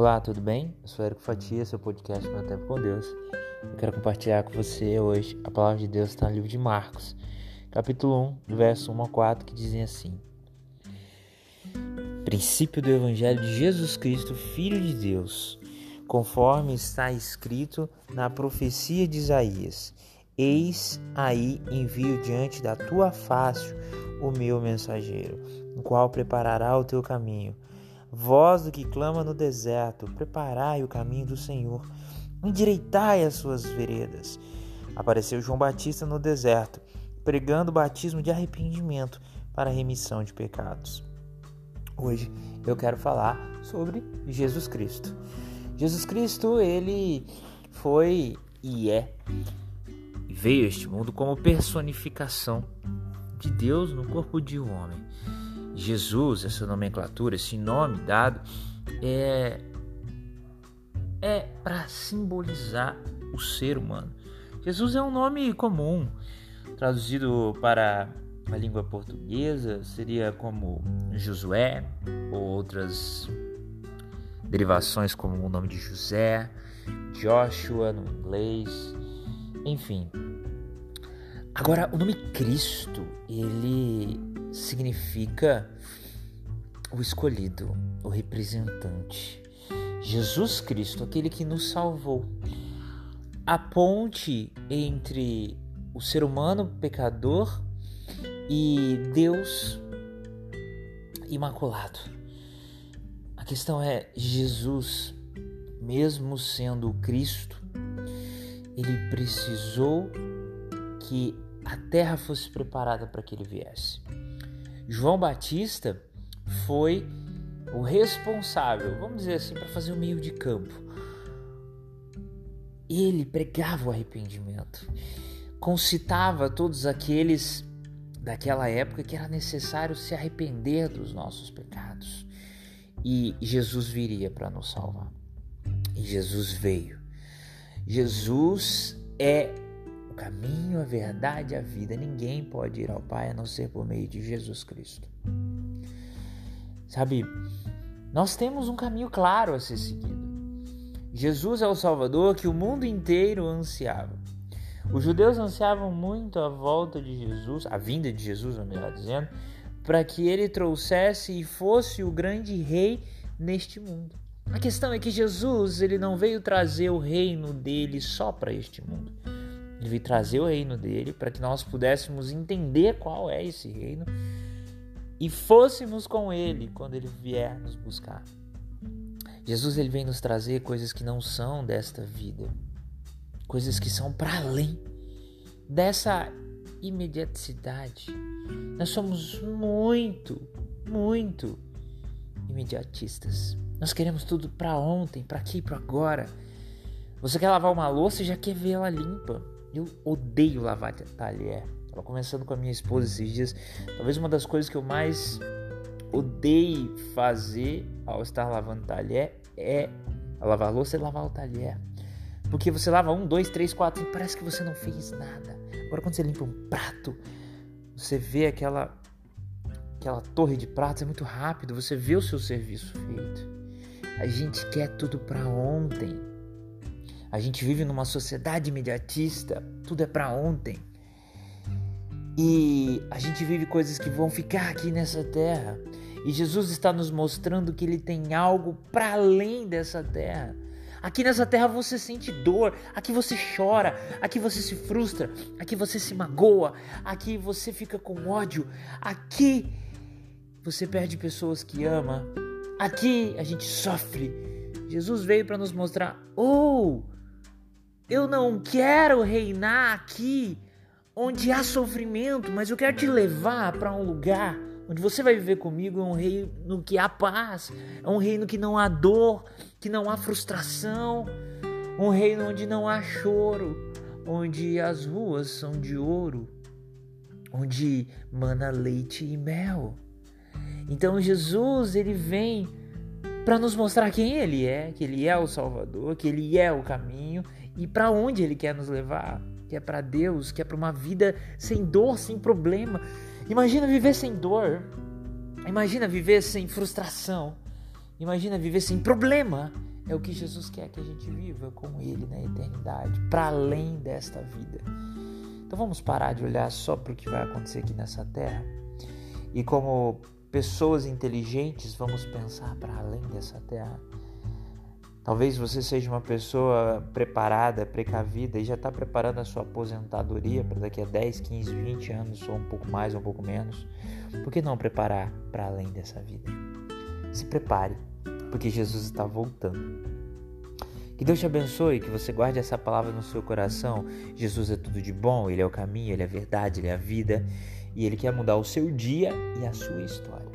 Olá, tudo bem? Eu sou Érico Fatia, seu podcast Meu Tempo com Deus. Eu quero compartilhar com você hoje a palavra de Deus está no livro de Marcos, capítulo 1, verso 1 a 4, que dizem assim: Princípio do Evangelho de Jesus Cristo, Filho de Deus, conforme está escrito na profecia de Isaías: Eis aí envio diante da tua face o meu mensageiro, o qual preparará o teu caminho. Voz do que clama no deserto, preparai o caminho do Senhor, endireitai as suas veredas. Apareceu João Batista no deserto, pregando o batismo de arrependimento para a remissão de pecados. Hoje eu quero falar sobre Jesus Cristo. Jesus Cristo, ele foi e é veio a este mundo como personificação de Deus no corpo de um homem. Jesus, essa nomenclatura, esse nome dado, é, é para simbolizar o ser humano. Jesus é um nome comum, traduzido para a língua portuguesa, seria como Josué, ou outras derivações como o nome de José, Joshua no inglês, enfim. Agora, o nome Cristo, ele significa o escolhido, o representante. Jesus Cristo, aquele que nos salvou. A ponte entre o ser humano pecador e Deus imaculado. A questão é: Jesus, mesmo sendo Cristo, ele precisou que a terra fosse preparada para que ele viesse. João Batista foi o responsável, vamos dizer assim, para fazer o meio de campo. Ele pregava o arrependimento, concitava todos aqueles daquela época que era necessário se arrepender dos nossos pecados. E Jesus viria para nos salvar. E Jesus veio. Jesus é caminho, a verdade e a vida. Ninguém pode ir ao Pai a não ser por meio de Jesus Cristo. Sabe, nós temos um caminho claro a ser seguido. Jesus é o Salvador que o mundo inteiro ansiava. Os judeus ansiavam muito a volta de Jesus, a vinda de Jesus, melhor dizendo, para que ele trouxesse e fosse o grande rei neste mundo. A questão é que Jesus ele não veio trazer o reino dele só para este mundo. Ele veio trazer o reino dele para que nós pudéssemos entender qual é esse reino e fôssemos com ele quando ele vier nos buscar. Jesus ele vem nos trazer coisas que não são desta vida, coisas que são para além dessa imediaticidade. Nós somos muito, muito imediatistas. Nós queremos tudo para ontem, para aqui, para agora. Você quer lavar uma louça e já quer ver ela limpa. Eu odeio lavar talher. Estava conversando com a minha esposa esses dias. Talvez uma das coisas que eu mais odeio fazer ao estar lavando talher é lavar louça e lavar o talher. Porque você lava um, dois, três, quatro e parece que você não fez nada. Agora quando você limpa um prato, você vê aquela aquela torre de pratos, é muito rápido, você vê o seu serviço feito. A gente quer tudo para ontem. A gente vive numa sociedade imediatista, tudo é para ontem. E a gente vive coisas que vão ficar aqui nessa terra. E Jesus está nos mostrando que ele tem algo para além dessa terra. Aqui nessa terra você sente dor, aqui você chora, aqui você se frustra, aqui você se magoa, aqui você fica com ódio, aqui você perde pessoas que ama, aqui a gente sofre. Jesus veio para nos mostrar: oh, eu não quero reinar aqui onde há sofrimento, mas eu quero te levar para um lugar onde você vai viver comigo, é um reino que há paz, é um reino que não há dor, que não há frustração, um reino onde não há choro, onde as ruas são de ouro, onde mana leite e mel. Então Jesus, ele vem para nos mostrar quem ele é, que ele é o Salvador, que ele é o caminho e para onde Ele quer nos levar, que é para Deus, que é para uma vida sem dor, sem problema. Imagina viver sem dor, imagina viver sem frustração, imagina viver sem problema, É o que Jesus quer que a gente viva com Ele na eternidade, para além desta vida. Então vamos parar de olhar só para o que vai acontecer aqui nessa terra e, como pessoas inteligentes, vamos pensar para além dessa terra. Talvez você seja uma pessoa preparada, precavida e já está preparando a sua aposentadoria para daqui a 10, 15, 20 anos, ou um pouco mais, ou um pouco menos. Por que não preparar para além dessa vida? Se prepare, porque Jesus está voltando. Que Deus te abençoe, que você guarde essa palavra no seu coração. Jesus é tudo de bom, Ele é o caminho, Ele é a verdade, Ele é a vida e Ele quer mudar o seu dia e a sua história.